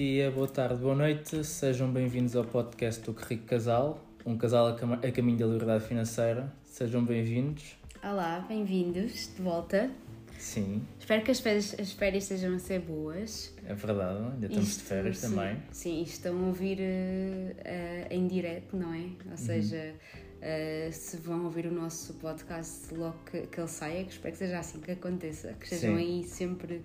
dia, boa tarde, boa noite. Sejam bem-vindos ao podcast do Que Rico Casal, um casal a, cam- a caminho da liberdade financeira. Sejam bem-vindos. Olá, bem-vindos de volta. Sim, Espero que as férias, as férias estejam a ser boas. é verdade, ainda estamos de Isto, férias sim, também. Sim, estão a ouvir eh, eh, em direto, não é? Uhum. Ou seja, eh, se vão ouvir o nosso podcast logo que, que ele saia, que espero que seja assim que aconteça, que estejam Sim. aí sempre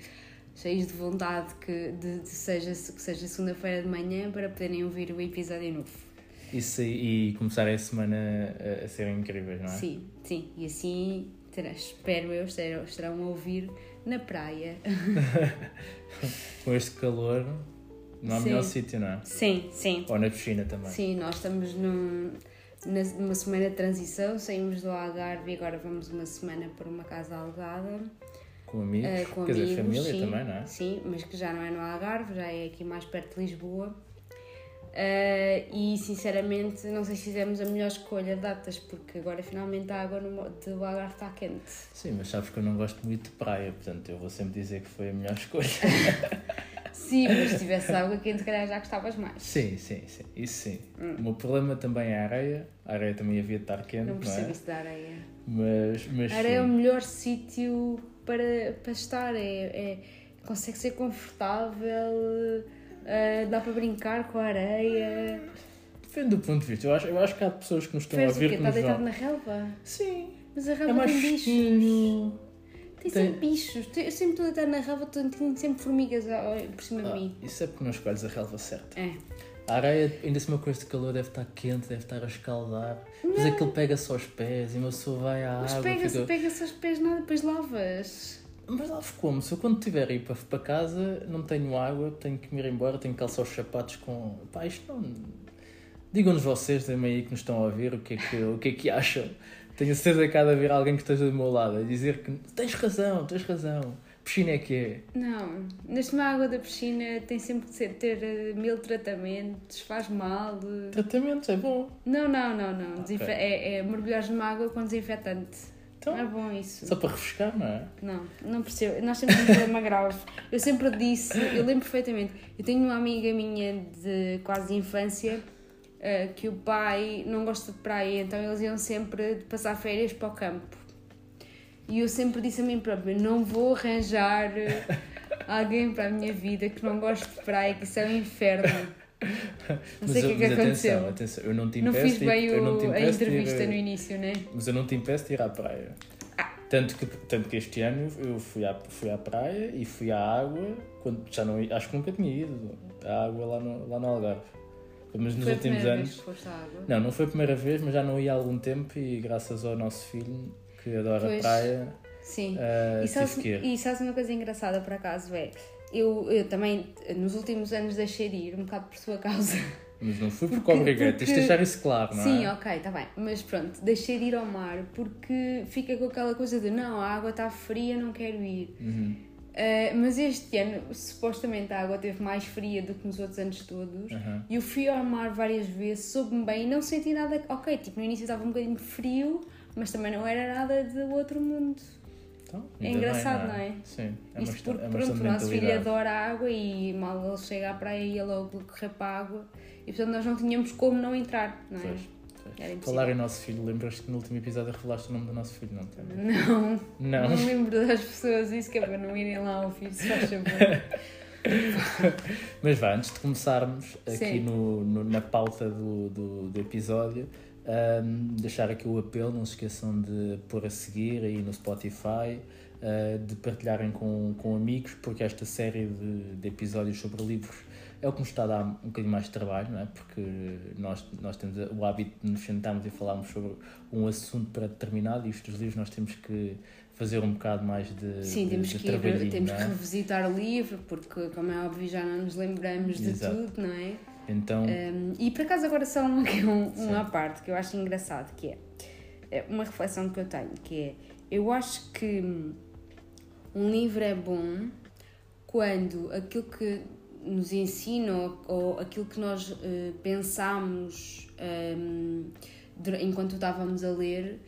cheios de vontade que, de, de seja, que seja segunda-feira de manhã para poderem ouvir o episódio novo. Isso, e começar a semana a, a serem incríveis, não é? Sim, sim, e assim espero eu estarão, estarão a ouvir na praia. Com este calor, não há Sim. melhor sítio, não é? Sim, sim. Ou na piscina também. Sim, nós estamos num, numa semana de transição, saímos do Algarve e agora vamos uma semana para uma casa alugada. Com amigos, eh, com quer dizer, amigos, família sim, também, não é? Sim, mas que já não é no Algarve, já é aqui mais perto de Lisboa. Eh, e sinceramente não sei se fizemos a melhor escolha de datas, porque agora finalmente a água no, do Algarve está quente. Sim, mas sabes que eu não gosto muito de praia, portanto eu vou sempre dizer que foi a melhor escolha. Sim, mas se tivesse água quente, se calhar já gostavas mais. sim, sim, sim, isso sim. O meu problema também é a areia, a areia também havia de estar quente, Hum. Não não, percebo é? isso da areia. Mas, mas A areia é o sim. melhor sítio para, para estar, é, é- consegue ser confortável, eh, dá para brincar com a areia. Depende do ponto de vista. Eu acho, eu acho que há pessoas que nos estão a Fez quê? que Está deitado vão. na relva? Sim, Mas a é relva mais tem bichos. Tem Tem- sempre bichos. Eu sempre estou deitada na relva, tenho sempre formigas ao- por cima de Ah, mim. isso é porque não escolhes a relva certa. É. A areia, ainda se uma coisa de calor, deve estar quente, deve estar a escaldar. Mas aquilo pega-se aos pés e uma pessoa vai à Mas água. pega-se fica- pega aos pés nada, depois lavas. Mas lá como? Se eu quando estiver aí para, para casa não tenho água, tenho que me ir embora, tenho que calçar os sapatos com. Pá, isto não. Digam-nos vocês também aí que nos estão a ouvir o que é que, o que, é que acham. Tenho certeza que há de haver alguém que esteja do meu lado a dizer que tens razão, tens razão. Piscina é que é. Não, neste água da piscina tem sempre que ter eh, mil tratamentos, faz mal. eh. Tratamento é bom. Não, não, não, não. Desinfe- Ok. É, é mergulhar numa água com desinfetante. Então, é bom isso. só para refrescar, não é? Não, não percebo. Nós temos um problema grave. Eu sempre disse, eu lembro perfeitamente. Eu tenho uma amiga minha de quase infância eh, que o pai não gosta de praia, então eles iam sempre passar férias para o campo. E eu sempre disse a mim própria: não vou arranjar eh, alguém para a minha vida que não goste de praia, que isso é um inferno. Não sei o que é que mas aconteceu. Atenção, atenção, eu não te Não impeço fiz de- bem eu não o- a de ir, entrevista eh, no início, né? Mas eu não te impeço de ir à praia. Tanto que, tanto que este ano eu fui à, fui à praia e fui à água, quando já não, acho que nunca tinha ido à água lá no, lá no Algarve. Mas nos Foi últimos anos. vez que foste à água. Não, não foi a primeira vez, mas já não ia há algum tempo e graças ao nosso filho, que adora a Pois. praia, Sim. ah, E sabes, e sabes uma coisa engraçada por acaso é eu, eu também nos últimos anos deixei de ir um bocado por sua causa. Mas não fui porque, Porque- obriguei, tens de deixar isso claro, não Sim, é? ok, está bem. Mas pronto, deixei de ir ao mar porque fica com aquela coisa de não, a água está fria, não quero ir. Uhum. Uh, mas este ano, supostamente, a água esteve mais fria do que nos outros anos todos. Aham. E eu fui ao mar várias vezes, soube-me bem e não senti nada. Ok, tipo, no início estava um bocadinho frio, mas também não era nada de outro mundo. Então, É bem, engraçado, não é? Sim, é uma Isto porque, é pronto, o nosso filho adora a água e mal ele chega à praia ia logo correr para a água. E portanto nós não tínhamos como não entrar, não é? Pois. Falar em nosso filho, lembras-te que no último episódio revelaste o nome do nosso filho, não te lembras? Não, Não. não lembro das pessoas isso que é para não irem lá ouvir, se faz favor. Mas vá, antes de começarmos aqui no, no- na pauta do, do, do episódio, ahm, deixar aqui o apelo, não se esqueçam de pôr a seguir aí no Spotify, ah, de partilharem com, com amigos, porque esta série de, de episódios sobre livros é o que nos está a dar um bocadinho mais de trabalho, não é? Porque nós, nós temos o hábito de nos sentarmos e falarmos sobre um assunto pré-determinado e os dos livros nós temos que fazer um bocado mais de, Sim, de, temos de que, ir, temos não que é? revisitar o livro, porque, como é óbvio, já não nos lembramos de Exato. tudo, não é? Então, Um, e por acaso agora só um, um, uma parte que eu acho engraçado, que é, é uma reflexão que eu tenho, que é, eu acho que um livro é bom quando aquilo que nos ensina ou, aquilo que nós eh, pensamos hum, dura- enquanto estávamos a ler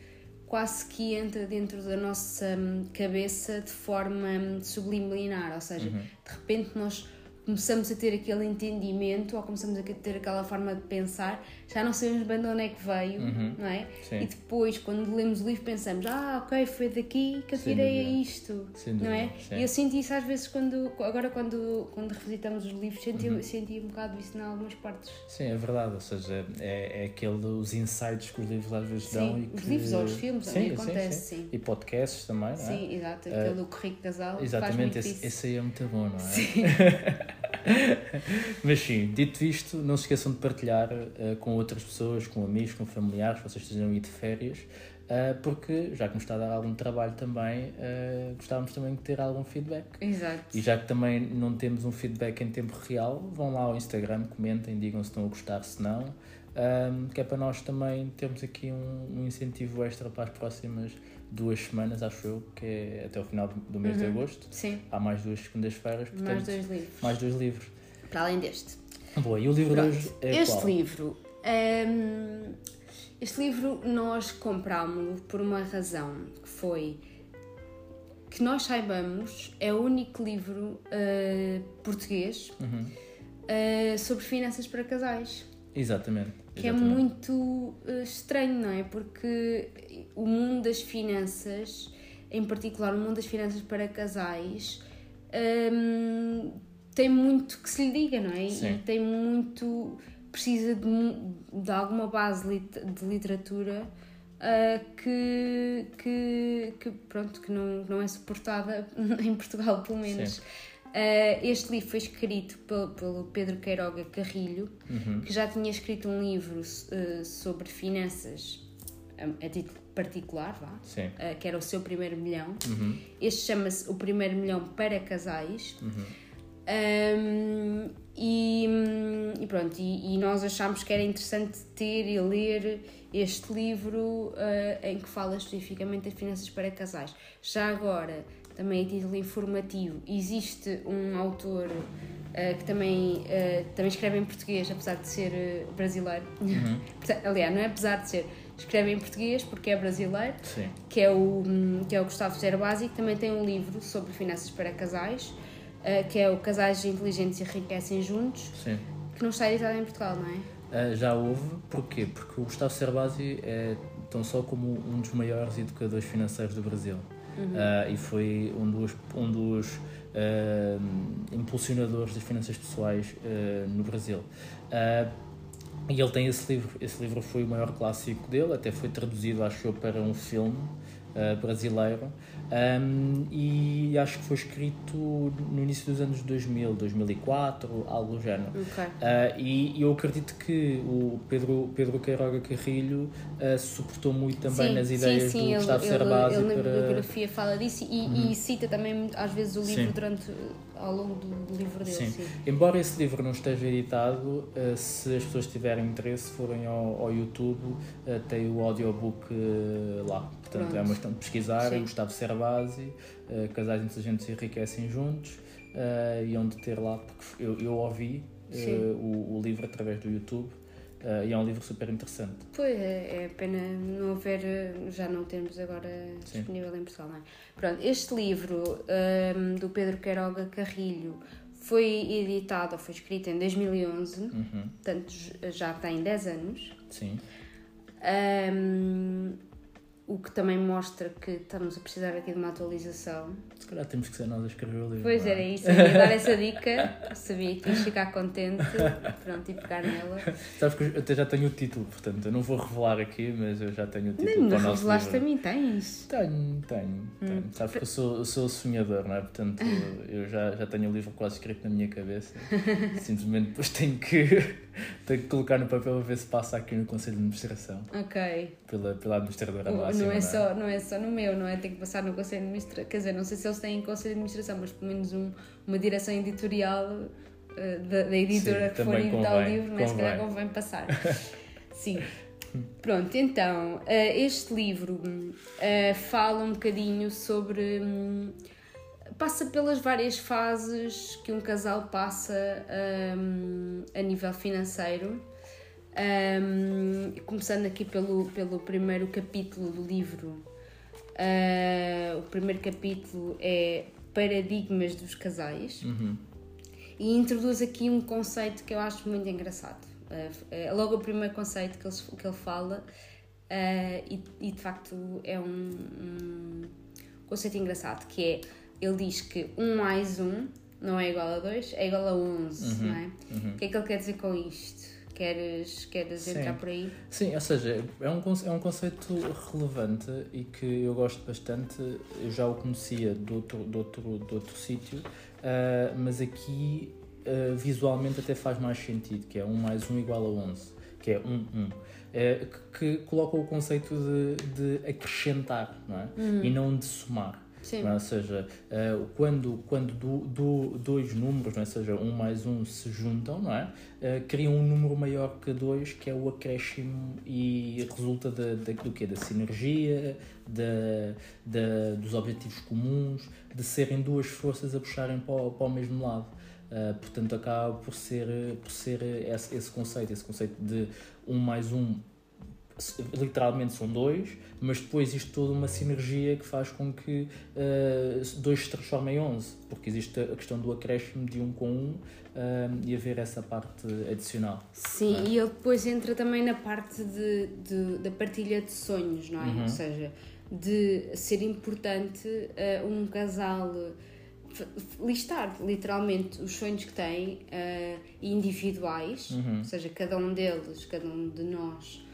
quase que entra dentro da nossa hum, cabeça de forma hum, subliminar, ou seja, Uhum. de repente nós começamos a ter aquele entendimento ou começamos a ter aquela forma de pensar, já não sabemos bem de onde é que veio, Uhum. não é? Sim. E depois, quando lemos o livro, pensamos: ah, ok, foi daqui que eu tirei isto, Sem não é? sim. E eu senti isso às vezes quando, agora quando, quando revisitamos os livros, senti, Uhum. senti um bocado isso em algumas partes. Sim, é verdade, ou seja, é, é aquele, os insights que os livros às vezes dão Sim, e os que... livros ou os filmes também Sim, acontece, sim. E podcasts também, não é? Sim, exato, aquele currículo casal faz muito Exatamente, esse, isso. esse aí é muito bom, não é? Sim. Mas sim, dito isto, não se esqueçam de partilhar eh, com outras pessoas, com amigos, com familiares, vocês estejam a ir de férias, eh, porque já que nos está a dar algum trabalho também, eh, gostávamos também de ter algum feedback. Exato. E já que também não temos um feedback em tempo real, vão lá ao Instagram, comentem, digam se estão a gostar, se não. Ahm, que é para nós também termos aqui um, um incentivo extra para as próximas duas semanas, acho eu, que é até o final do- mês de Uhum. agosto. Sim, Há mais duas segundas-feiras, portanto, mais dois livros. mais dois livros. Para além deste. Boa, e o livro de Pronto, hoje é este qual? livro. hum, este livro nós comprámos-lo por uma razão que foi que nós saibamos é o único livro uh, português Uhum. uh, sobre finanças para casais. Exatamente. Que é exatamente. muito uh, estranho, não é? Porque o mundo das finanças, em particular o mundo das finanças para casais, hum, tem muito que se lhe diga, não é? Sim. E tem muito. precisa de, de alguma base de literatura uh, que, que, que, pronto, que não, não é suportada em Portugal, pelo menos. Sim. Uh, este livro foi escrito pelo, pelo Pedro Queiroga Carrilho, Uhum. que já tinha escrito um livro uh, sobre finanças um, a título particular, vá, uh, que era o seu primeiro milhão. Uhum. Este chama-se O Primeiro Milhão para Casais. Uhum. Um, e, hum, e pronto, e, e nós achámos que era interessante ter e ler este livro uh, em que fala especificamente das finanças para casais. Já agora, também a título informativo, existe um autor uh, que também, uh, também escreve em português, apesar de ser uh, brasileiro. Uhum. Aliás, não é apesar de ser, escreve em português porque é brasileiro Sim. que é o, hum, que é o Gustavo Gerbasi, que também tem um livro sobre finanças para casais, que é o Casais Inteligentes Enriquecem Juntos, Sim. que não está editado em Portugal, não é? Ah, já houve, porquê? Porque o Gustavo Cerbasi é tão só como um dos maiores educadores financeiros do Brasil. Ah, e foi um dos, um dos ah, impulsionadores das finanças pessoais ah, no Brasil. E ele tem esse livro, esse livro foi o maior clássico dele, até foi traduzido, acho eu, para um filme ah, brasileiro. Um, e acho que foi escrito no início dos anos 2000, 2004, algo do género. Ok. Ah, e eu acredito que o Pedro, Pedro Queiroga Carrilho se suportou muito também sim, nas sim, ideias sim, do ele, Gustavo ele, Cerbasi ele na para... Uhum. bibliografia fala disso e, e cita também às vezes o livro Sim. durante, ao longo do, livro dele. Sim. Sim. Embora esse livro não esteja editado, ah, se as pessoas tiverem interesse, forem ao, ao YouTube, ah, tem o audiobook ah, lá. Portanto, Pronto. é uma questão de pesquisar, Sim. Gustavo Cerbasi, ah, Casais Inteligentes e Enriquecem Juntos, e onde ter lá, porque eu, eu ouvi o, o livro através do YouTube, ah, e é um livro super interessante. Pois é, é pena não haver, já não temos agora Sim. disponível em Portugal, não é? Pronto, este livro hum, do Pedro Queiroga Carrilho foi editado, ou foi escrito em 2011, Uhum, portanto já tem 10 anos. sim. Hum, o que também mostra que estamos a precisar aqui de uma atualização. Se calhar temos que ser nós a escrever o livro. Pois não é? era isso, eu ia dar essa dica, sabia que ias ficar contente, pronto, e pegar nela. Sabes que eu até já tenho o título, portanto, eu não vou revelar aqui, mas eu já tenho o título me para o nosso revelaste a mim, tens? Tenho, tenho, tenho. Hum. Sabes que eu sou, sou sonhador, não é? Portanto, eu já, já tenho o livro quase escrito na minha cabeça. Simplesmente depois tenho que, tenho que colocar no papel a ver se passa aqui no Conselho de Administração, Ok. pela, pela administradora Não é, só, não é só no meu, não é? Tem que passar no Conselho de Administração. Quer dizer, não sei se eles têm Conselho de Administração, mas pelo menos um, uma direção editorial eh, da, da editora Sim, que for editar o convém, livro, mas se calhar convém. convém passar. Sim. Pronto, então, eh, este livro eh, fala um bocadinho sobre. hum, passa pelas várias fases que um casal passa hum, a nível financeiro. Um, começando aqui pelo, pelo primeiro capítulo do livro. Uh, o primeiro capítulo é Paradigmas dos Casais. Uhum. e introduz aqui um conceito que eu acho muito engraçado. Uh, é logo o primeiro conceito que ele, que ele fala, uh, e, e, de facto é um, um, conceito engraçado, que é, ele diz que 1 mais 1 não é igual a 2, é igual a 11, uhum, não é? Uhum. O que é que ele quer dizer com isto? Queres, queres Sim. entrar por aí? Sim, ou seja, é um, é um conceito relevante e que eu gosto bastante. Eu já o conhecia de outro, de outro, de outro sítio, uh, mas aqui uh, visualmente até faz mais sentido, que é 1 mais 1 igual a 11, que é 1, 1. É, que, que coloca o conceito de, de acrescentar não é? Uhum. e não de somar. Sim. Ou seja, uh, quando, quando do, do, dois números, é? seja, um mais um, se juntam, não é? Uh, criam um número maior que dois, que é o acréscimo e resulta da, do quê? Da sinergia, da, dos objetivos comuns, de serem duas forças a puxarem para o, para o mesmo lado. Uh, portanto, acaba por ser, por ser esse, esse conceito, esse conceito de um mais um literalmente são dois, mas depois existe toda uma sinergia que faz com que uh, dois se transformem em 11, porque existe a questão do acréscimo de um com um uh, e haver essa parte adicional. Sim, é? e ele depois entra também na parte de, de da partilha de sonhos, não é? Uhum. Ou seja, de ser importante uh, um casal listar literalmente os sonhos que têm individuais, uhum. ou seja, cada um deles, cada um de nós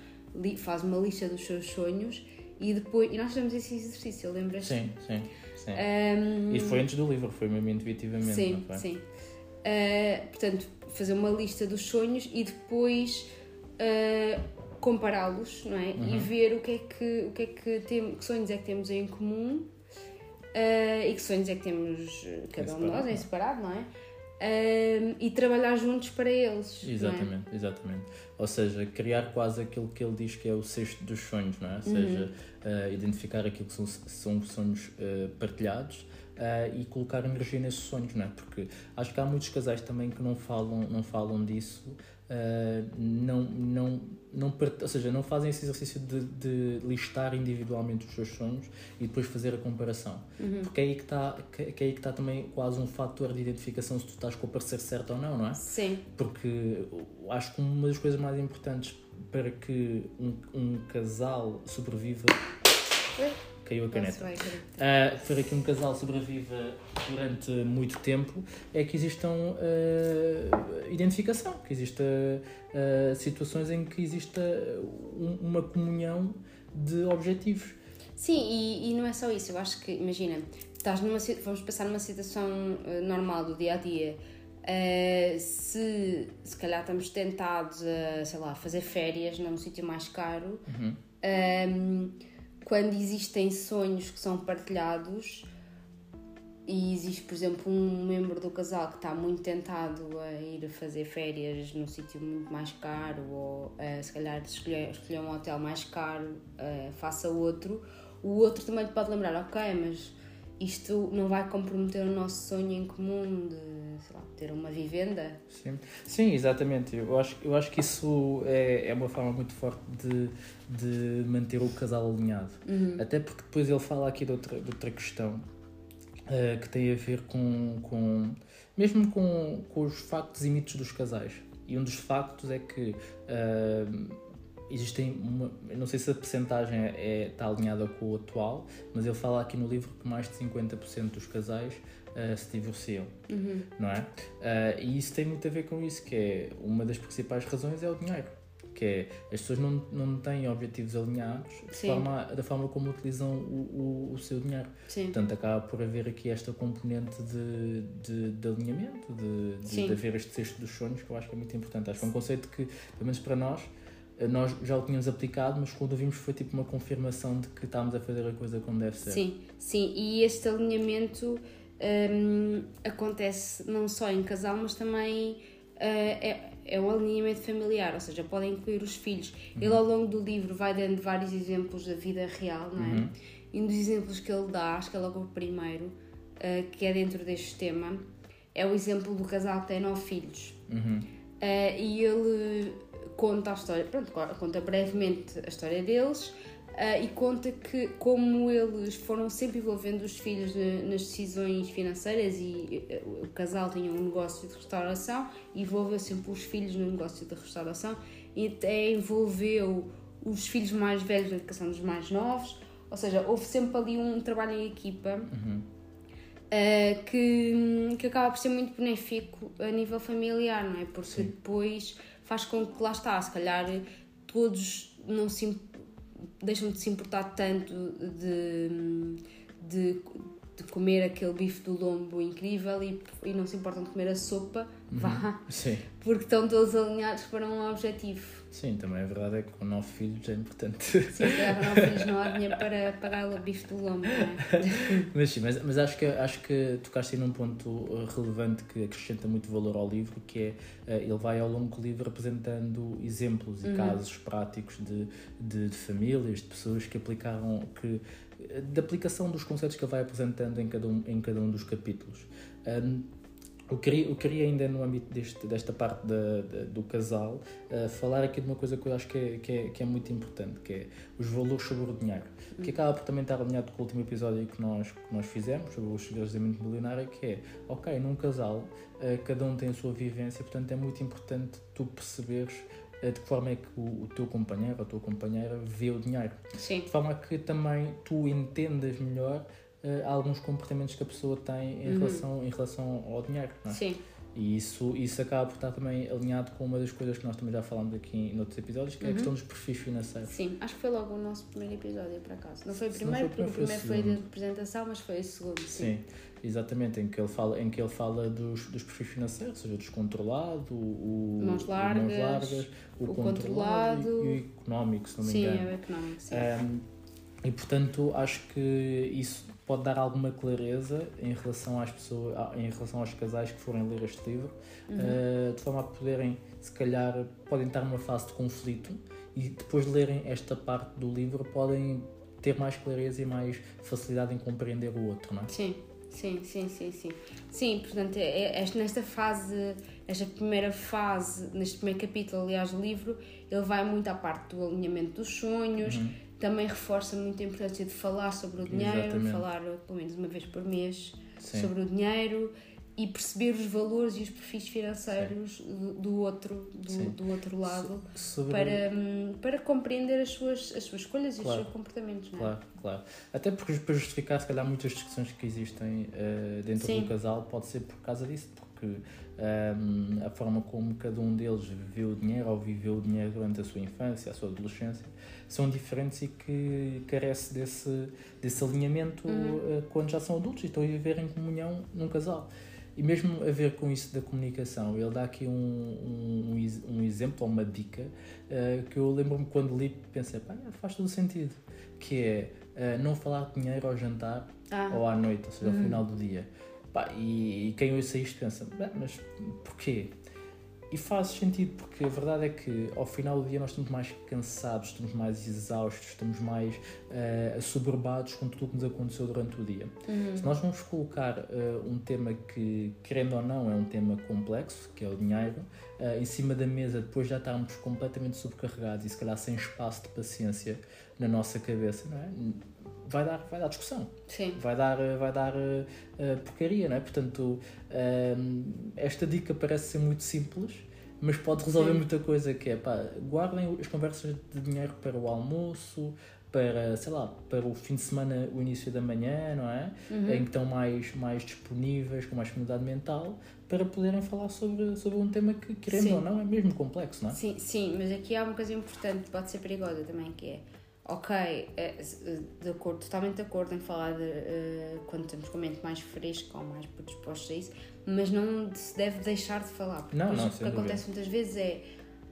faz uma lista dos seus sonhos e depois. E nós fizemos esse exercício, lembras? Sim, sim. sim. Um, foi antes do livro, foi mesmo intuitivamente. Sim, sim. Uh, portanto, fazer uma lista dos sonhos e depois uh, compará-los, não é? Uhum. E ver o que é que, o que, é que, tem, que sonhos é que temos em comum uh, e que sonhos é que temos cada um de nós em separado, não é? Um, e trabalhar juntos para eles. É? Exatamente, é? exatamente. Ou seja, criar quase aquilo que ele diz que é o cesto dos sonhos, não é? Ou seja, uhum. uh, identificar aquilo que são, são sonhos uh, partilhados uh, e colocar energia nesses sonhos, não é? Porque acho que há muitos casais também que não falam, não falam disso, uh, não, não, não, ou seja, não fazem esse exercício de, de, listar individualmente os seus sonhos e depois fazer a comparação. Uhum. Porque é aí que está que, que é aí que está também quase um fator de identificação se tu estás com o parecer certo ou não, não é? Sim. Porque acho que uma das coisas mais importantes para que um, um casal sobreviva caiu a caneta. Uh, para que um casal sobreviva durante muito tempo é que existam uh, identificação, que exista uh, situações em que exista um, uma comunhão de objetivos. Sim, e, e, não é só isso. Eu acho que, imagina, estás numa, vamos pensar numa situação normal do dia a dia. Uh, se se calhar estamos tentados a, sei lá, fazer férias num sítio mais caro, uhum. um, quando existem sonhos que são partilhados e existe, por exemplo, um membro do casal que está muito tentado a ir fazer férias num sítio muito mais caro ou uh, se calhar escolher, escolher um hotel mais caro, uh, faça outro, o outro também pode lembrar, ok, mas isto não vai comprometer o nosso sonho em comum de lá, ter uma vivenda. Sim, Sim exatamente. Eu acho, eu acho que isso é, é uma forma muito forte de, de manter o casal alinhado. Uhum. Até porque depois ele fala aqui de outra, de outra questão uh, que tem a ver com, com mesmo com, com os factos e mitos dos casais. E um dos factos é que uh, existem uma, não sei se a percentagem é, está alinhada com o atual, mas ele fala aqui no livro que mais de 50% dos casais uh, se divorciam, uhum. não é? Uh, e isso tem muito a ver com isso, que é uma das principais razões é o dinheiro, que é as pessoas não, não têm objetivos alinhados forma, da forma como utilizam o, o, o seu dinheiro. Sim. Portanto, acaba por haver aqui esta componente de, de, de alinhamento, de, de, de haver este cesto dos sonhos, que eu acho que é muito importante. Acho que é um conceito que, pelo menos para nós, eh, nós já o tínhamos aplicado, mas quando o vimos foi tipo uma confirmação de que estávamos a fazer a coisa como deve ser. Sim, sim, e este alinhamento um, acontece não só em casal, mas também uh, é, é um alinhamento familiar, ou seja, podem incluir os filhos. Uhum. Ele ao longo do livro vai dando vários exemplos da vida real, não é? Uhum. E um dos exemplos que ele dá, acho que é logo o primeiro, uh, que é dentro deste tema, é o exemplo do casal que tem nove filhos. Uhum. Uh, e ele conta a história, pronto, conta brevemente a história deles, Uh, e conta que como eles foram sempre envolvendo os filhos nas decisões financeiras e uh, o casal tinha um negócio de restauração e envolveu sempre os filhos no negócio de restauração e até envolveu os filhos mais velhos na educação dos mais novos, ou seja, houve sempre ali um trabalho em equipa Uhum. uh, que, que acaba por ser muito benéfico a nível familiar, não é? Porque Sim. depois faz com que lá está, se calhar todos não se deixam de se importar tanto de, de, de comer aquele bife do lombo incrível e, e não se importam de comer a sopa, vá, Sim, porque estão todos alinhados para um objetivo. Sim, também a verdade é que com nove filhos é importante. Sim, calhar não, filhos, não há dinheiro para pagar o bife do lombo, não é? mas sim, mas, mas acho, que, acho que tocaste aí num ponto uh, relevante que acrescenta muito valor ao livro, que é uh, ele vai ao longo do livro apresentando exemplos e Uhum. casos práticos de, de, de famílias, de pessoas que aplicaram, que, da aplicação dos conceitos que ele vai apresentando em cada um, em cada um dos capítulos. Um, eu queria, eu queria ainda no âmbito deste, desta parte da, da- do casal uh, falar aqui de uma coisa que eu acho que é, que, é, que é muito importante, que é os valores sobre o dinheiro, que acaba por também estar alinhado com o último episódio que nós, que nós fizemos, sobre da mente milionária, que é, ok, num casal, uh, cada um tem a sua vivência, portanto é muito importante tu perceberes uh, de que forma é que o, o teu companheiro ou a tua companheira vê o dinheiro. Sim, de forma a que também tu entendas melhor eh, alguns comportamentos que a pessoa tem em, relação, em relação ao dinheiro. É? sim, E isso, isso acaba por estar também alinhado com uma das coisas que nós também já falámos aqui em outros episódios, que é a questão dos perfis financeiros. sim. Acho que foi logo o nosso primeiro episódio, por acaso. Não foi o primeiro, foi porque o primeiro, foi foi apresentação, mas foi o segundo, sim. Sim, exatamente, em que ele fala, em que ele fala dos, dos perfis financeiros, ou seja, o descontrolado, o, Mãos o largas, largas, o, o controlado, controlado. e, e o económico, se não me Sim, engano. é o económico, sim. Um, e portanto acho que isso pode dar alguma clareza em relação às pessoas, em relação aos casais que forem ler este livro, uh, de forma a poderem, se calhar, podem estar numa fase de conflito e depois de lerem esta parte do livro podem ter mais clareza e mais facilidade em compreender o outro, não é? Sim, sim, sim, sim, sim. Sim, portanto, é, é- nesta fase, esta primeira fase, neste primeiro capítulo, aliás, do livro, ele vai muito à parte do alinhamento dos sonhos, Uhum. Também reforça muito a importância de falar sobre o dinheiro, Exatamente. falar pelo menos uma vez por mês Sim. sobre o dinheiro e perceber os valores e os perfis financeiros do, do outro, do, do outro lado. Sobre... Para, hum, para compreender as suas, as suas escolhas e Claro. os seus comportamentos, não é? Claro, claro. Até porque para justificar, se calhar, muitas discussões que existem eh, dentro Sim. do casal pode ser por causa disso, porque ehm, a forma como cada um deles viveu o dinheiro ou viveu o dinheiro durante a sua infância, a sua adolescência, são diferentes e que carece desse, desse alinhamento Uhum. eh, quando já são adultos e estão a viver em comunhão num casal. E mesmo a ver com isso da comunicação, ele dá aqui um, um, um ex- um exemplo, ou uma dica, eh, que eu lembro-me quando li, pensei, pá, faz todo sentido, que é eh, não falar de dinheiro ao jantar Ah, ou à noite, ou seja, ao final do dia. Pá, e, e quem ouça isto pensa, "Bem, mas porquê? E faz sentido, porque a verdade é que ao final do dia nós estamos mais cansados, estamos mais exaustos, estamos mais eh, assoberbados com tudo o que nos aconteceu durante o dia. uhum. Se nós vamos colocar eh, um tema que, querendo ou não, é um tema complexo, que é o dinheiro, eh, em cima da mesa, depois já estarmos completamente sobrecarregados e se calhar sem espaço de paciência na nossa cabeça, não é? Vai, dar, vai dar discussão Sim. vai dar, vai dar uh, uh, porcaria, não é? Portanto, um, esta dica parece ser muito simples, mas pode resolver Sim. muita coisa, que é, pá, guardem as conversas de dinheiro para o almoço, para, sei lá, para o fim de semana, o início da manhã, não é? Uhum. Em que estão mais, mais disponíveis, com mais disponibilidade mental, para poderem falar sobre, sobre um tema que, querendo Sim. ou não, é mesmo complexo, não é? Sim, sim, mas aqui há uma coisa importante, pode ser perigosa também, que é, ok, é, de acordo, totalmente de acordo em falar de, eh, quando estamos com a mente mais fresca ou mais predispostos a isso, mas não se deve deixar de falar. Porque Não, não, o que acontece muitas vezes é,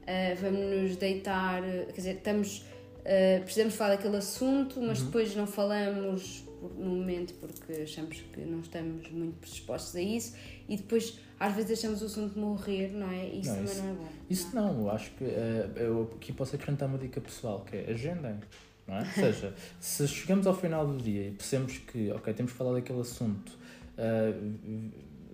eh, vamos nos deitar, eh, quer dizer, estamos, eh, precisamos falar daquele assunto, mas Uhum. depois não falamos por- no momento porque achamos que não estamos muito predispostos a isso e depois às vezes deixamos o assunto morrer, não é? Isso Não, também isso- não é bom. Isso não, eu acho que eh, eu aqui posso acrescentar uma dica pessoal, que é agendem. Não é? Ou seja, se chegamos ao final do dia e percebemos que, ok, temos que falar daquele assunto, eh,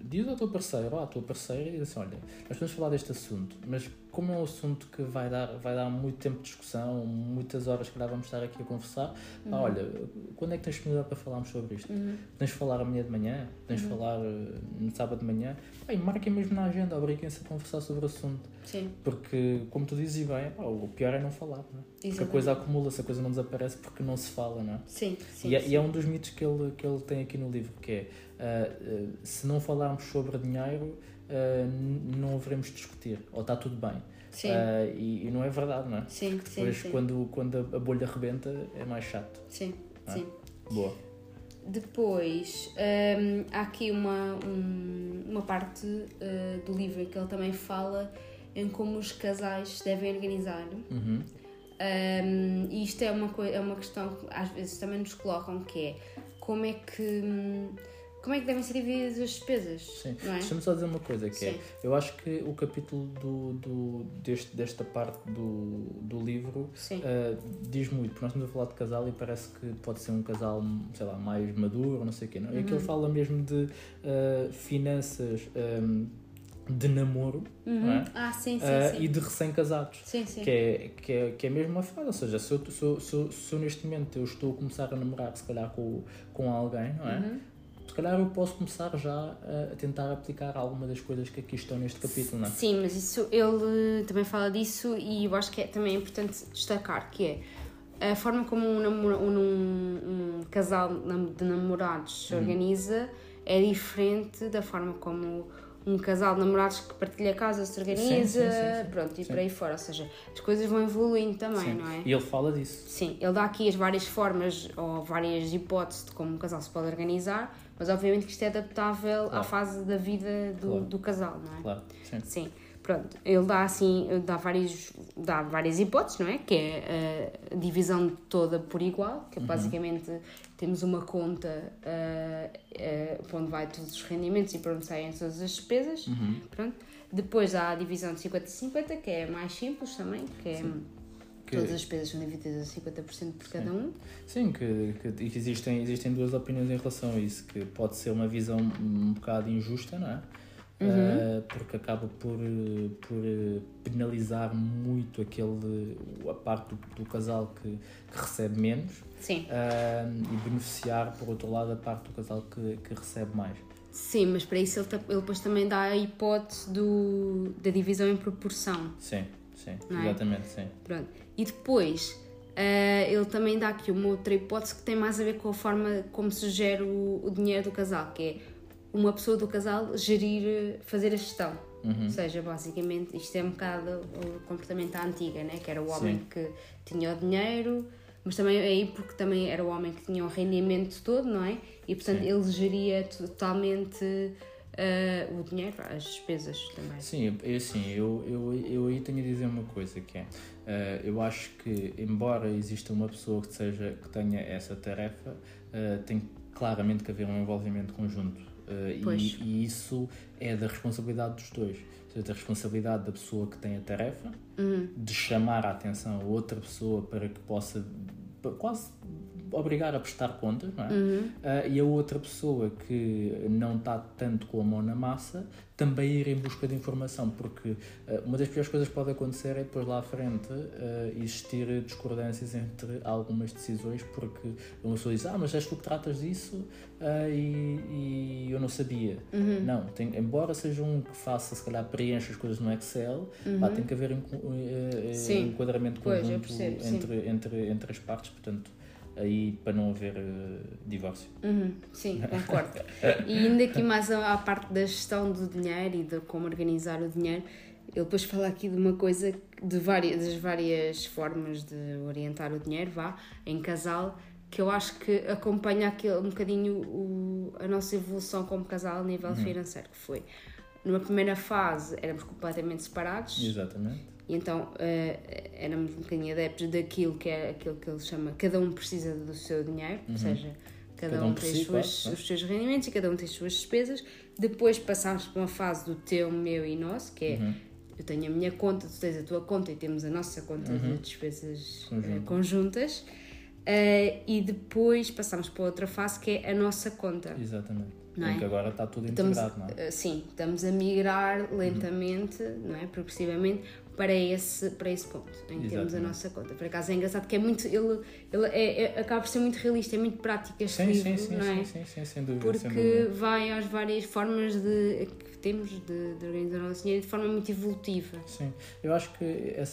diz ao teu parceiro ou à tua parceira e diz assim: olha, nós podemos falar deste assunto, mas como é um assunto que vai dar, vai dar muito tempo de discussão, muitas horas que vamos estar aqui a conversar, uhum. pá, olha, quando é que tens disponibilidade para falarmos sobre isto? Uhum. Podemos falar amanhã de manhã, podemos uhum. falar uh, no sábado de manhã, e marquem mesmo na agenda, obriguem-se a conversar sobre o assunto. Sim. Porque, como tu dizes bem, pá, o pior é não falar, não é? Porque a coisa acumula-se, a coisa não desaparece porque não se fala, não é? Sim, sim. E, é, sim. e é um dos mitos que ele, que ele tem aqui no livro, que é uh, uh, se não falarmos sobre dinheiro, não haveremos de discutir, ou está tudo bem. Sim. Uh, e, e, não é verdade, não é? Sim, Depois, sim, sim. Quando, quando a bolha rebenta, é mais chato. Sim, é? sim. Boa. Depois, um, há aqui uma, um, uma parte uh, do livro em que ele também fala em como os casais se devem organizar. Uhum. Um, e isto é uma, é uma questão que às vezes também nos colocam, que é como é que hum, como é que devem ser divididas as despesas? Sim. É? Deixa-me só dizer uma coisa, que é, Sim. é, eu acho que o capítulo do, do, deste, desta parte do, do livro uh, diz muito, porque nós estamos a falar de casal e parece que pode ser um casal, sei lá, mais maduro, não sei o quê, não? Uhum. E aquilo fala mesmo de uh, finanças... Um, de namoro uhum. não é? ah, sim, sim, uh, sim. e de recém-casados. Que, é, que, é, que é mesmo uma fase ou seja, se eu, se, eu, se, eu, se eu neste momento eu estou a começar a namorar se calhar com, com alguém não é? Uhum calhar eu posso começar já a tentar aplicar alguma das coisas que aqui estão neste capítulo, não é? Sim, mas isso ele também fala disso e eu acho que é também importante destacar que é a forma como um, um, um casal de namorados se uhum. organiza é diferente da forma como um casal de namorados que partilha a casa se organiza, sim, sim, sim, pronto, e por aí fora. Ou seja, as coisas vão evoluindo também, não é? E ele fala disso. Sim, ele dá aqui as várias formas ou várias hipóteses de como um casal se pode organizar, mas obviamente que isto é adaptável claro. à fase da vida do, claro. do casal, não é? Claro, sim. Sim. Pronto, ele dá assim, dá várias, dá várias hipóteses, não é? Que é a divisão toda por igual, que é basicamente temos uma conta uh, uh, para onde vai todos os rendimentos e para onde saem todas as despesas. Uhum. Pronto. Depois há a divisão de 50-50, que é mais simples também, que é Sim. Que... Todas as despesas são divididas a 50% por cada um. Sim, que, que, que, existem, existem duas opiniões em relação a isso, que pode ser uma visão um bocado injusta, não é? Uhum. Uh, porque acaba por, por penalizar muito aquele, a parte do, do casal que, que, recebe menos Sim. Uh, e beneficiar, por outro lado, a parte do casal que, que recebe mais. Sim, mas para isso ele, ele depois também dá a hipótese do, da divisão em proporção. Sim, sim, é? exatamente, sim. Pronto. E depois uh, ele também dá aqui uma outra hipótese que tem mais a ver com a forma como se gera o, o dinheiro do casal, que é uma pessoa do casal gerir, fazer a gestão. Uhum. Ou seja, basicamente, isto é um bocado o comportamento à antiga, né? que era o homem Sim. que tinha o dinheiro, mas também é aí porque também era o homem que tinha o rendimento todo, não é? E portanto Sim. ele geria totalmente uh, o dinheiro, as despesas também. Sim, eu, assim, eu, eu, eu aí tenho a dizer uma coisa que é, uh, eu acho que embora exista uma pessoa que, seja, que tenha essa tarefa, uh, tem claramente que haver um envolvimento conjunto Uh, e, e, isso é da responsabilidade dos dois. Ou seja, da responsabilidade da pessoa que tem a tarefa uhum. de chamar a atenção a outra pessoa para que possa quase obrigar a prestar contas, não é? Uhum. Uh, e a outra pessoa que não está tanto com a mão na massa também ir em busca de informação, porque uh, uma das piores coisas que pode acontecer é depois lá à frente uh, existir discordâncias entre algumas decisões, porque uma pessoa diz, ah, mas és tu que tratas disso e, e, eu não sabia. Uhum. Não, tem, embora seja um que faça, se calhar preencha as coisas no Excel, uhum. lá tem que haver um, enquadramento conjunto pois, percebo, entre, entre, entre as partes, portanto aí para não haver uh, divórcio. Uhum, sim, concordo. e ainda aqui mais à, parte da gestão do dinheiro e de como organizar o dinheiro, ele depois fala aqui de uma coisa, de várias, das várias formas de orientar o dinheiro, vá, em casal, que eu acho que acompanha aquele, um bocadinho o, a nossa evolução como casal a nível uhum. financeiro, que foi, numa primeira fase éramos completamente separados. Exatamente e então uh, éramos um bocadinho adeptos daquilo que é aquilo que ele chama cada um precisa do seu dinheiro, uhum. ou seja, cada, cada um, um, tem si, suas, claro. os seus rendimentos e cada um tem as suas despesas. Depois passámos para uma fase do teu, meu e nosso, que é uhum. eu tenho a minha conta, tu tens a tua conta e temos a nossa conta uhum. de despesas Conjunto. conjuntas. Uh, e depois passamos para outra fase que é a nossa conta. Exatamente. Não é? Porque agora está tudo Estamos, integrado, não é? sim, estamos a migrar lentamente, não é? progressivamente, para esse, para esse ponto, em que temos a Exatamente. nossa conta. Por acaso é engraçado que é muito, ele, ele é, é- acaba por ser muito realista, é muito prático este Sim, livro, sim, sim, não é? sim, sim, sim, sem dúvida. sem Porque dúvida. vai às várias formas de, que temos de, de organizar o nosso dinheiro de forma muito evolutiva. Sim, eu acho que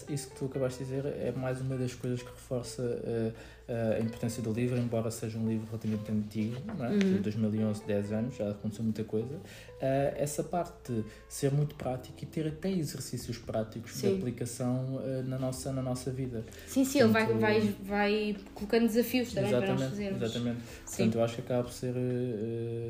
isso que tu acabaste de dizer é mais uma das coisas que reforça eh, eh, a importância do livro, embora seja um livro relativamente antigo, não é? Uhum. de 2011, 10 anos, já aconteceu muita coisa. Eh, essa parte de ser muito prático e ter até exercícios práticos de Sim. aplicação eh, na, nossa, na nossa vida. Sim, sim, ele vai, vai, vai colocando desafios também para nós exatamente, fazermos. exatamente. Sim. Portanto, eu acho que acaba por ser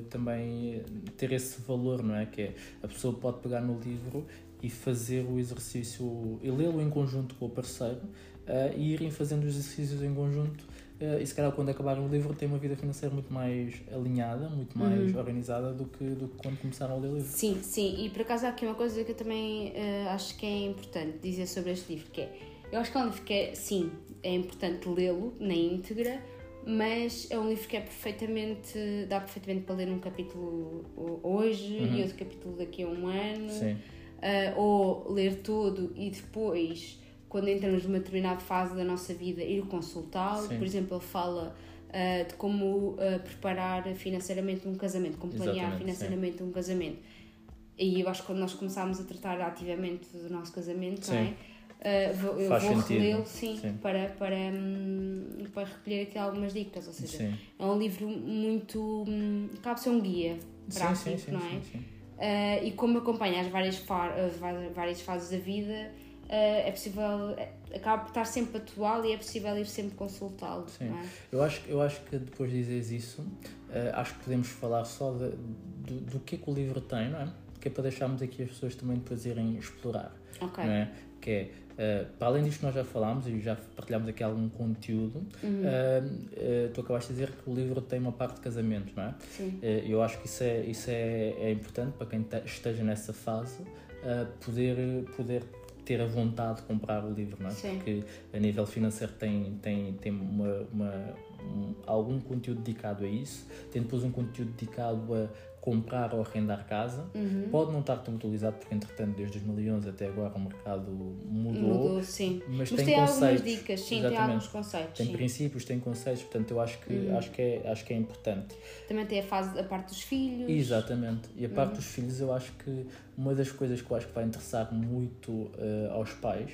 também ter esse valor, não é? Que é a pessoa pode pegar no livro e fazer o exercício, e lê-lo em conjunto com o parceiro eh, e irem fazendo os exercícios em conjunto. eh, e se calhar quando acabar o livro tem uma vida financeira muito mais alinhada, muito mais Uhum. organizada do que, do que quando começaram a ler o livro. Sim, sim, e por acaso há aqui uma coisa que eu também eh, acho que é importante dizer sobre este livro, que é, eu acho que é um livro que é, sim, é importante lê-lo na íntegra, mas é um livro que é perfeitamente, dá perfeitamente para ler um capítulo ho- hoje Uhum. e outro capítulo daqui a um ano, Sim, eh, ou ler todo e depois, quando entramos numa determinada fase da nossa vida, ir consultá-lo. Sim. Por exemplo, ele fala eh, de como eh, preparar financeiramente um casamento, como planear financeiramente um casamento. E eu acho que quando nós começámos a tratar ativamente do nosso casamento, não é? Sim. Vou, eu Faz vou relê-lo, sim, Sim. Para, para, hum, para recolher aqui algumas dicas. Ou seja, sim. é um livro muito. Acaba por ser um guia Sim, prático, sim, sim, não é? Uh, e como acompanha as várias, va- várias fases da vida, uh, é possível, acaba por estar sempre atual e é possível ir sempre consultá-lo. Sim. é? Eu acho, eu acho que depois de dizeres isso, eh, acho que podemos falar só de- do, do que é que o livro tem, não é? Que é para deixarmos aqui as pessoas também depois irem explorar, Ok. não é? Que é, eh, para além disto que nós já falámos e já partilhámos aqui algum conteúdo, Uhum. eh, eh, tu acabaste de dizer que o livro tem uma parte de casamento, não é? Sim. Eu acho que isso é, isso é, é importante para quem te- esteja nessa fase poder, poder ter a vontade de comprar o livro, não é? Sim. Porque a nível financeiro tem, tem, tem uma, uma- um- algum conteúdo dedicado a isso, tem depois um conteúdo dedicado a comprar ou arrendar casa. Uhum. Pode não estar tão utilizado porque, entretanto, desde 2011 até agora o mercado mudou. Mudou, sim. Mas, Mas tem, tem algumas dicas, sim, tem Exatamente. alguns conceitos. Tem sim. princípios, tem conceitos, portanto eu acho que, Uhum. acho que, é, acho que é importante. Também tem a fase, a parte dos filhos. Exatamente. E a parte Uhum. dos filhos, eu acho que uma das coisas que eu acho que vai interessar muito eh, aos pais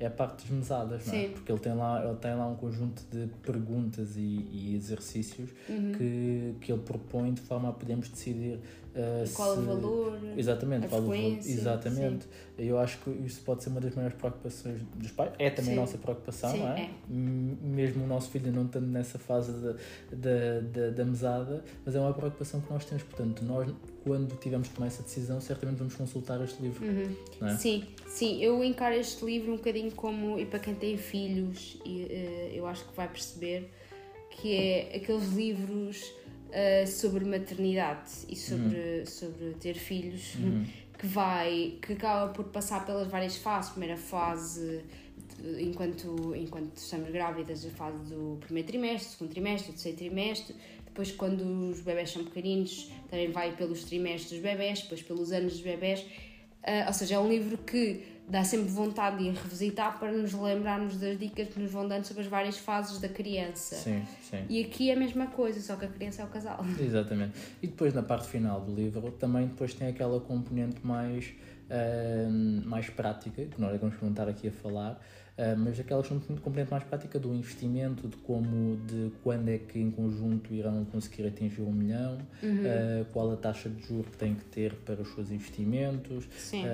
é a parte das mesadas, não é? Sim. Porque ele tem lá, ele tem lá um conjunto de perguntas e, e exercícios Uhum. que, que ele propõe de forma a podermos decidir eh, Qual se... o valor? Exatamente, a qual o valor- exatamente. Eu acho que isso pode ser uma das maiores preocupações dos pais. É também Sim. a nossa preocupação, Sim, não é? é. Mesmo o nosso filho não estando nessa fase da, da, da, da mesada, mas é uma preocupação que nós temos. Portanto, nós, quando tivermos de tomar essa decisão, certamente vamos consultar este livro. Uhum. É? Sim, sim, eu encaro este livro um bocadinho como, e para quem tem filhos, eh, eu acho que vai perceber que é aqueles livros eh, sobre maternidade e sobre, sobre ter filhos Uhum. que vai, que acaba por passar pelas várias fases. Primeira fase enquanto, enquanto estamos grávidas, a fase do primeiro trimestre, segundo trimestre, terceiro trimestre. Depois, quando os bebés são pequeninos, também vai pelos trimestres dos bebés, depois pelos anos dos bebés. Ah, ou seja, é um livro que dá sempre vontade de ir revisitar para nos lembrarmos das dicas que nos vão dando sobre as várias fases da criança. Sim, sim. E aqui é a mesma coisa, só que a criança é o casal. Exatamente. E depois na parte final do livro também depois tem aquela componente mais, ahm, mais prática, que nós vamos perguntar aqui a falar, ah, mas aquela componente mais prática do investimento, de como, de quando é que em conjunto irão conseguir atingir um milhão, ah, qual a taxa de juros que têm que ter para os seus investimentos, Sim.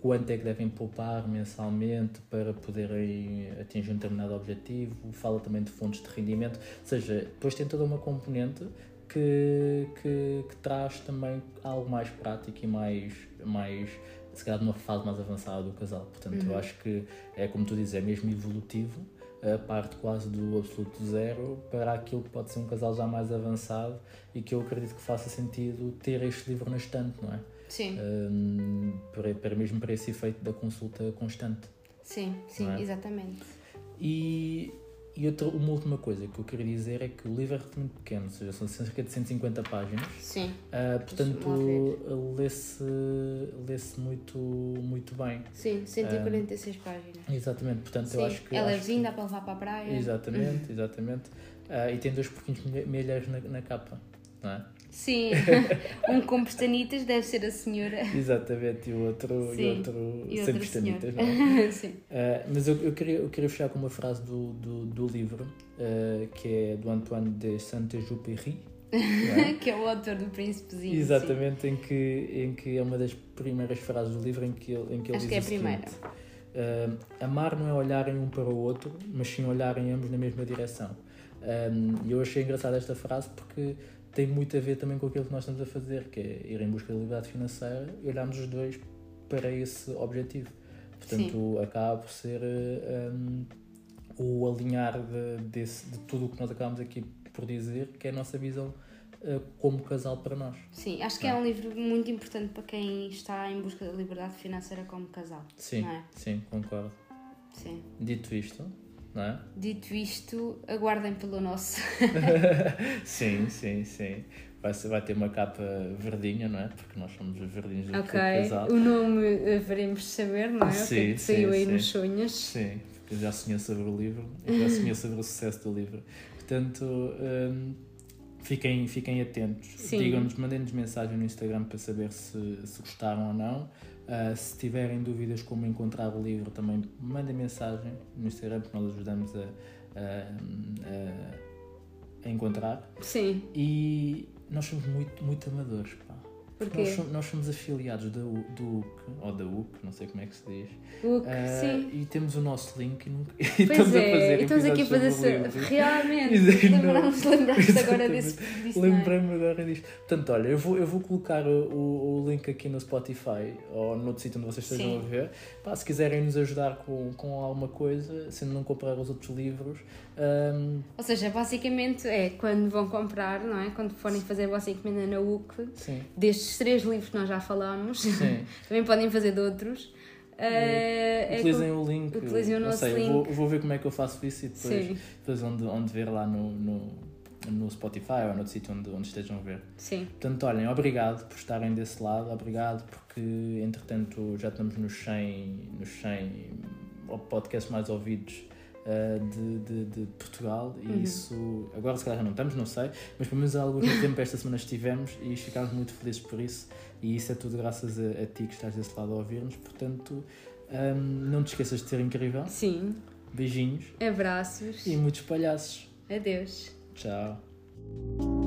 Quanto é que devem poupar mensalmente para poderem atingir um determinado objetivo, fala também de fontes de rendimento, ou seja, depois tem toda uma componente que, que, que traz também algo mais prático e mais, mais se calhar numa fase mais avançada do casal. Portanto, eu acho que é como tu dizes, é mesmo evolutivo, a parte quase do absoluto zero para aquilo que pode ser um casal já mais avançado e que eu acredito que faça sentido ter este livro na estante, não é? Sim, Hum, para, para mesmo para esse efeito da consulta constante. sim, sim, é? exatamente. E, e outra, uma última coisa que eu queria dizer é que o livro é relativamente pequeno, ou seja, são cerca de 150 páginas. Sim. Uh, portanto, lê-se lê muito, muito bem. Sim, 146 páginas. Exatamente, portanto, Sim. eu acho que. é levezinho, dá para levar para a praia. Exatamente, exatamente. Uh, e tem dois porquinhos milheiros na, na capa, não é? Sim. um com pestanitas deve ser a senhora. Exatamente, e o outro, e Sim. outro E sem pestanitas, não é? Sim. Uh, mas eu, eu, queria, eu queria fechar com uma frase do, do, do livro, uh, que é do Antoine de Saint-Exupéry. é? que é o autor do Príncipezinho. sim. Exatamente, em que, em que é uma das primeiras frases do livro em que ele, em que ele Acho diz que é a primeira. "Ah, amar não é olharem um para o outro, mas sim olharem ambos na mesma direção. Um, E eu achei engraçada esta frase porque tem muito a ver também com aquilo que nós estamos a fazer, que é ir em busca da liberdade financeira e olharmos os dois para esse objetivo. Portanto, acaba por ser um, o alinhar de, desse, de tudo o que nós acabamos aqui por dizer, que é a nossa visão eh, como casal para nós. Sim, acho que é um livro muito importante para quem está em busca da liberdade financeira como casal. Sim, é? sim, concordo. Sim. Dito isto, é? Dito isto, aguardem pelo nosso. sim, sim, sim. Vai, vai ter uma capa verdinha, não é? Porque nós somos os verdinhos do ok. casal. O nome eh, veremos saber, não é? o que é Sim, que saiu sim, aí sim. nos sonhos. Sim, porque eu já sonhei sobre o livro, eu já sonhei sobre o sucesso do livro. Portanto, hum, fiquem, fiquem atentos. Sim. Digam-nos, mandem-nos mensagem no Instagram para saber se, se gostaram ou não. Ah, se tiverem dúvidas como encontrar o livro, também mandem mensagem no Instagram, porque nós ajudamos a, a, a- a encontrar. Sim. E nós somos muito, muito amadores. Porquê? Nós somos, nós somos afiliados da U- do UC, ou da UC, não sei como é que se diz. O que, Ah, sim. E temos o nosso link e, nunca, e estamos a é, fazer e estamos aqui a fazer livro. realmente. Lembramos, lembramos agora desse, é? Lembrei-me agora disto. Portanto, olha, eu vou, eu vou colocar o, o, link aqui no Spotify ou no outro sítio onde vocês estejam Sim. a ver. Pá, se quiserem nos ajudar com, com alguma coisa, se não comprar os outros livros, hum, Ou seja, basicamente é quando vão comprar, não é? Quando forem fazer a vossa encomenda na UC, sim, destes três livros que nós já falámos, também podem fazer de outros. é Utilizem com- o link. utilizem o nosso sei, link. Eu vou, vou ver como é que eu faço isso e depois, Sim, depois onde, onde ver lá no, no, no Spotify ou no outro sítio onde, onde estejam a ver. sim. Portanto, olhem, obrigado por estarem desse lado, obrigado porque, entretanto, já estamos nos 100, nos 100 podcasts mais ouvidos uh, de, de, de Portugal e Uhum. isso, agora se calhar já não estamos, não sei, mas pelo menos há algum tempo esta semana estivemos e ficámos muito felizes por isso e isso é tudo graças a, a ti que estás desse lado a ouvir-nos, portanto, um, não te esqueças de ser incrível, Sim. beijinhos Abraços. e muitos palhaços. Adeus. Tchau.